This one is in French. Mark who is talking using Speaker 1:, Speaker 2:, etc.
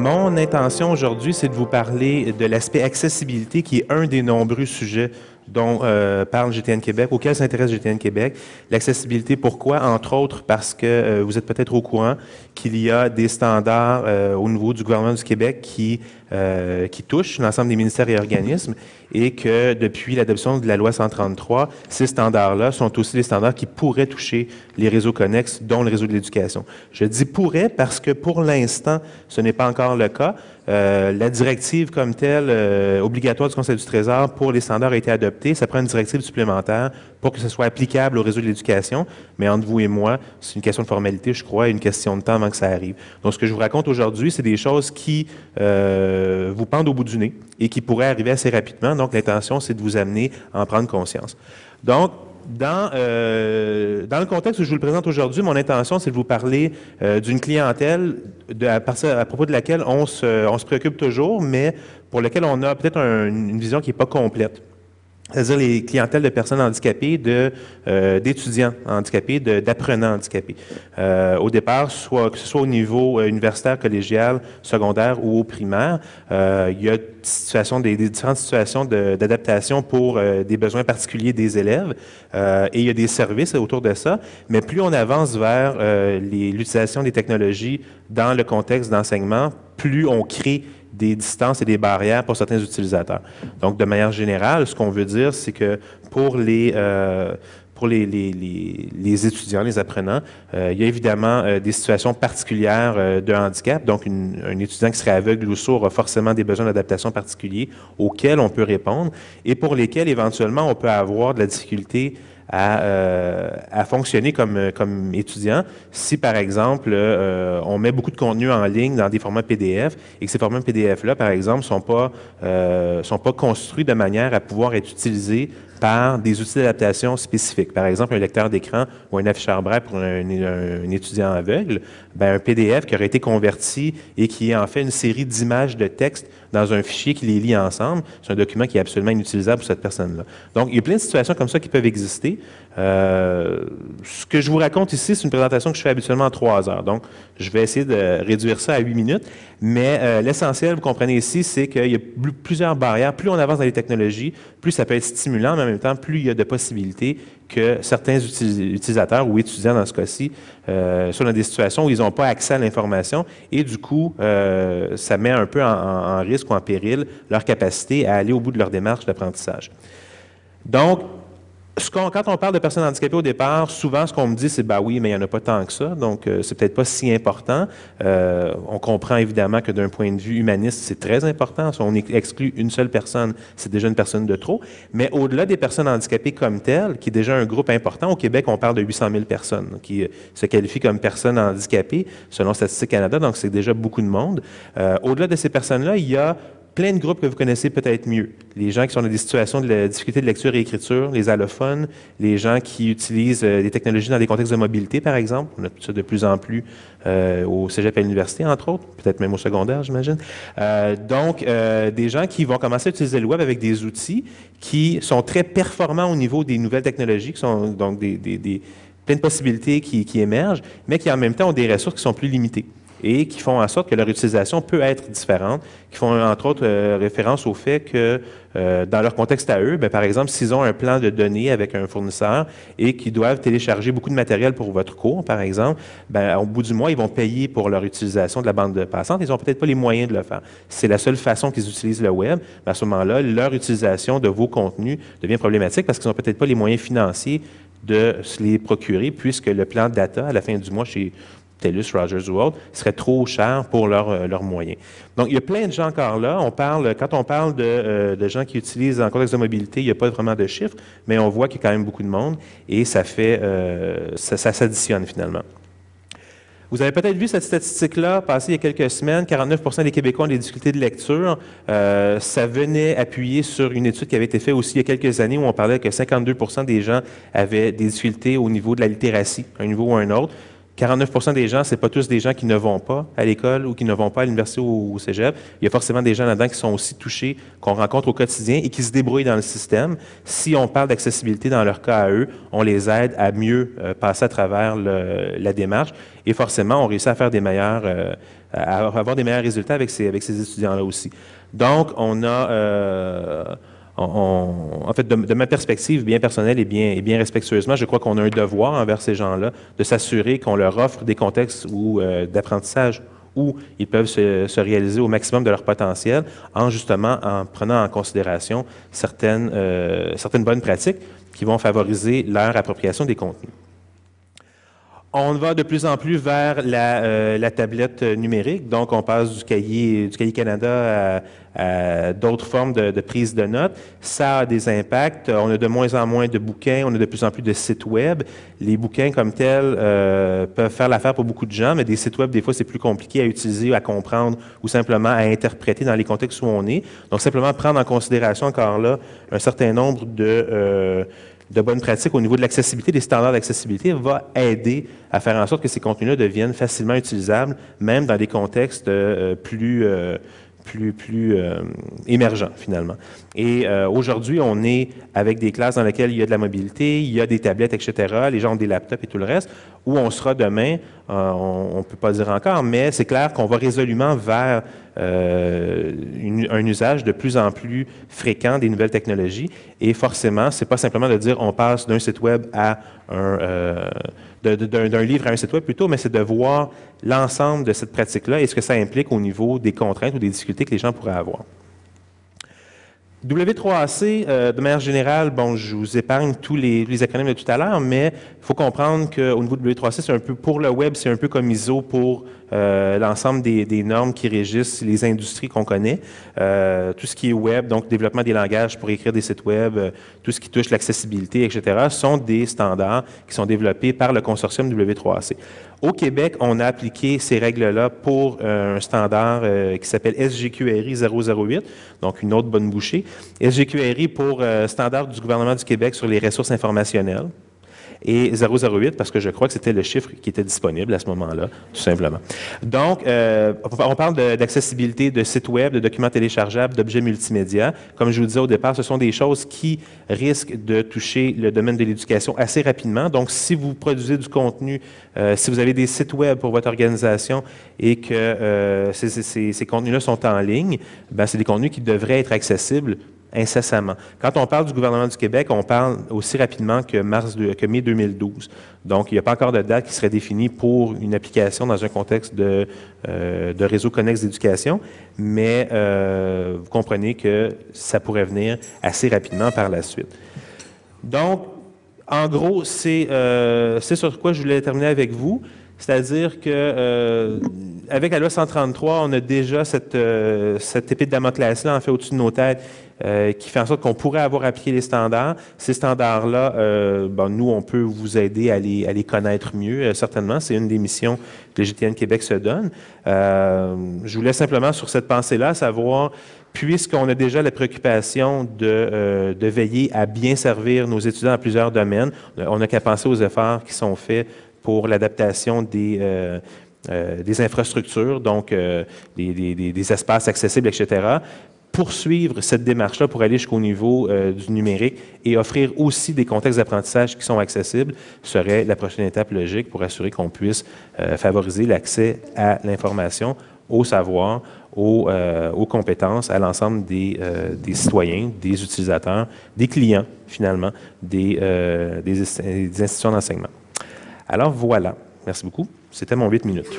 Speaker 1: Mon intention aujourd'hui, c'est de vous parler de l'aspect accessibilité qui est un des nombreux sujets dont euh, parle GTN Québec, auquel s'intéresse GTN Québec. L'accessibilité, pourquoi? Entre autres parce que euh, vous êtes peut-être au courant qu'il y a des standards euh, au niveau du gouvernement du Québec qui, qui touchent l'ensemble des ministères et organismes et que depuis l'adoption de la loi 133, ces standards-là sont aussi des standards qui pourraient toucher les réseaux connexes, dont le réseau de l'éducation. Je dis pourrait parce que pour l'instant, ce n'est pas encore le cas. Euh, la directive comme telle, euh, obligatoire du Conseil du Trésor pour les standards a été adoptée. Ça prend une directive supplémentaire pour que ce soit applicable au réseau de l'éducation. Mais entre vous et moi, c'est une question de formalité, je crois, et une question de temps avant que ça arrive. Donc, ce que je vous raconte aujourd'hui, c'est des choses qui euh, vous pendent au bout du nez et qui pourraient arriver assez rapidement. Donc, l'intention, c'est de vous amener à en prendre conscience. Donc, dans, euh, dans le contexte où je vous le présente aujourd'hui, mon intention, c'est de vous parler euh, d'une clientèle à, propos de laquelle on se, on se préoccupe toujours, mais pour laquelle on a peut-être une vision qui n'est pas complète c'est-à-dire les clientèles de personnes handicapées, de euh, d'étudiants handicapés, d'apprenants handicapés. Euh, au départ, soit que ce soit au niveau euh, universitaire, collégial, secondaire ou au primaire, euh, il y a des, des différentes situations d'adaptation pour euh, des besoins particuliers des élèves et il y a des services autour de ça. Mais plus on avance vers l'utilisation des technologies dans le contexte d'enseignement, plus on crée des distances et des barrières pour certains utilisateurs. Donc, de manière générale, ce qu'on veut dire, c'est que pour les, euh, pour les, les, les, étudiants, les apprenants, euh, il y a évidemment euh, des situations particulières de handicap. Donc, un étudiant qui serait aveugle ou sourd a forcément des besoins d'adaptation particuliers auxquels on peut répondre et pour lesquels, éventuellement, on peut avoir de la difficulté à, euh, à, fonctionner comme, comme étudiant. Si, par exemple, euh, on met beaucoup de contenu en ligne dans des formats PDF et que ces formats PDF-là, par exemple, sont pas, euh, sont pas construits de manière à pouvoir être utilisés par des outils d'adaptation spécifiques. Par exemple, un lecteur d'écran ou un afficheur braille pour un, étudiant aveugle, ben, un PDF qui aurait été converti et qui est en fait une série d'images de texte dans un fichier qui les lie ensemble, c'est un document qui est absolument inutilisable pour cette personne-là. Donc, il y a plein de situations comme ça qui peuvent exister. Euh, ce que je vous raconte ici, c'est une présentation que je fais habituellement en trois heures. Donc, je vais essayer de réduire ça à huit minutes. Mais euh, l'essentiel, vous comprenez ici, c'est qu'il y a plusieurs barrières. Plus on avance dans les technologies, plus ça peut être stimulant, mais en même temps, plus il y a de possibilités que certains utilisateurs ou étudiants, dans ce cas-ci, euh, sont dans des situations où ils n'ont pas accès à l'information et du coup, euh, ça met un peu en, en risque ou en péril leur capacité à aller au bout de leur démarche d'apprentissage. Donc, quand on parle de personnes handicapées au départ, souvent ce qu'on me dit, c'est bah oui, mais il n'y en a pas tant que ça, donc euh, c'est peut-être pas si important. Euh, on comprend évidemment que d'un point de vue humaniste, c'est très important. Si on exclut une seule personne, c'est déjà une personne de trop. Mais au-delà des personnes handicapées comme telles, qui est déjà un groupe important, au Québec, on parle de 800 000 personnes qui euh, se qualifient comme personnes handicapées, selon Statistique Canada, donc c'est déjà beaucoup de monde. Au-delà de ces personnes-là, il y a plein de groupes que vous connaissez peut-être mieux. Les gens qui sont dans des situations de difficulté de lecture et écriture, les allophones, les gens qui utilisent euh, des technologies dans des contextes de mobilité, par exemple. On a ça de plus en plus euh, au cégep à l'université, entre autres, peut-être même au secondaire, j'imagine. Euh, donc, des gens qui vont commencer à utiliser le web avec des outils qui sont très performants au niveau des nouvelles technologies, qui sont donc des, des, possibilités qui, qui émergent, mais qui en même temps ont des ressources qui sont plus limitées et qui font en sorte que leur utilisation peut être différente, qui font entre autres euh, référence au fait que euh, dans leur contexte à eux, bien, par exemple, s'ils ont un plan de données avec un fournisseur et qu'ils doivent télécharger beaucoup de matériel pour votre cours, par exemple, bien, au bout du mois, ils vont payer pour leur utilisation de la bande passante. Ils n'ont peut-être pas les moyens de le faire. C'est la seule façon qu'ils utilisent le web. à ce moment-là, leur utilisation de vos contenus devient problématique parce qu'ils n'ont peut-être pas les moyens financiers de se les procurer puisque le plan de data à la fin du mois chez TELUS, Rogers World, serait trop cher pour euh, leurs moyens. Donc, il y a plein de gens encore là. On parle, quand on parle de, euh, de gens qui utilisent en contexte de mobilité, il n'y a pas vraiment de chiffres, mais on voit qu'il y a quand même beaucoup de monde et ça fait, euh, ça, s'additionne finalement. Vous avez peut-être vu cette statistique-là passer il y a quelques semaines. 49% des Québécois ont des difficultés de lecture. Ça venait appuyer sur une étude qui avait été faite aussi il y a quelques années où on parlait que 52% des gens avaient des difficultés au niveau de la littératie, un niveau ou un autre. 49% des gens, c'est pas tous des gens qui ne vont pas à l'école ou qui ne vont pas à l'université ou au cégep. Il y a forcément des gens là-dedans qui sont aussi touchés, qu'on rencontre au quotidien et qui se débrouillent dans le système. Si on parle d'accessibilité dans leur cas à eux, on les aide à mieux euh, passer à travers la démarche et forcément, on réussit à faire des meilleures, euh, à avoir des meilleurs résultats avec ces, avec ces étudiants-là aussi. Donc, on a en fait, de, ma perspective bien personnelle et bien, respectueusement, je crois qu'on a un devoir envers ces gens-là de s'assurer qu'on leur offre des contextes euh, d'apprentissage où ils peuvent se, réaliser au maximum de leur potentiel en justement en prenant en considération certaines, euh, certaines bonnes pratiques qui vont favoriser leur appropriation des contenus. On va de plus en plus vers la, euh, tablette numérique, donc on passe du cahier, du cahier Canada à, d'autres formes de, prise de notes. Ça a des impacts. On a de moins en moins de bouquins, on a de plus en plus de sites web. Les bouquins comme tels euh, peuvent faire l'affaire pour beaucoup de gens, mais des sites web, des fois, c'est plus compliqué à utiliser, à comprendre ou simplement à interpréter dans les contextes où on est. Donc, simplement prendre en considération encore là un certain nombre de... Euh, de bonnes pratiques au niveau de l'accessibilité, des standards d'accessibilité, va aider à faire en sorte que ces contenus-là deviennent facilement utilisables, même dans des contextes euh, plus, euh, plus, plus euh, émergents, finalement. Et aujourd'hui, on est avec des classes dans lesquelles il y a de la mobilité, il y a des tablettes, etc., les gens ont des laptops et tout le reste, où on sera demain, on ne peut pas dire encore, mais c'est clair qu'on va résolument vers euh, un usage de plus en plus fréquent des nouvelles technologies. Et forcément, c'est pas simplement de dire on passe d'un site web à un euh, d'un livre à un site web plutôt, mais c'est de voir l'ensemble de cette pratique-là et ce que ça implique au niveau des contraintes ou des difficultés que les gens pourraient avoir. W3AC, euh, de manière générale, bon, je vous épargne tous les, les acronymes de tout à l'heure, mais il faut comprendre qu'au niveau de W3AC, c'est un peu pour le web, c'est un peu comme ISO pour euh, l'ensemble des, normes qui régissent les industries qu'on connaît. Euh, tout ce qui est web, donc développement des langages pour écrire des sites web, euh, tout ce qui touche l'accessibilité, etc., sont des standards qui sont développés par le consortium W3AC. Au Québec, on a appliqué ces règles-là pour un standard qui s'appelle SGQRI 008, donc une autre bonne bouchée. SGQRI pour standard du gouvernement du Québec sur les ressources informationnelles et 008 parce que je crois que c'était le chiffre qui était disponible à ce moment-là, tout simplement. Donc, euh, on parle d'accessibilité de, sites web, de documents téléchargeables, d'objets multimédia. Comme je vous disais au départ, ce sont des choses qui risquent de toucher le domaine de l'éducation assez rapidement. Donc, si vous produisez du contenu, euh, si vous avez des sites web pour votre organisation et que euh, ces, contenus-là sont en ligne, ben, c'est des contenus qui devraient être accessibles incessamment. Quand on parle du gouvernement du Québec, on parle aussi rapidement que, mars que mai 2012. Donc, il n'y a pas encore de date qui serait définie pour une application dans un contexte de, euh, de réseau connexe d'éducation, mais euh, vous comprenez que ça pourrait venir assez rapidement par la suite. Donc, en gros, c'est euh, sur quoi je voulais terminer avec vous. C'est-à-dire que avec la loi 133, on a déjà cette, euh, cette épée de Damoclès-là, en fait, au-dessus de nos têtes, euh, qui fait en sorte qu'on pourrait avoir appliqué les standards. Ces standards-là, euh, nous, on peut vous aider à les, à les connaître mieux, euh, certainement. C'est une des missions que le GTN Québec se donne. je voulais simplement, sur cette pensée-là, savoir puisqu'on a déjà la préoccupation de, veiller à bien servir nos étudiants dans plusieurs domaines, on n'a qu'à penser aux efforts qui sont faits pour l'adaptation des, euh, des infrastructures, donc euh, des, espaces accessibles, etc., poursuivre cette démarche-là pour aller jusqu'au niveau du numérique et offrir aussi des contextes d'apprentissage qui sont accessibles serait la prochaine étape logique pour assurer qu'on puisse favoriser l'accès à l'information, au savoir, aux, compétences, à l'ensemble des, citoyens, des utilisateurs, des clients, finalement, des institutions d'enseignement. Alors voilà, Merci beaucoup. C'était mon 8 minutes.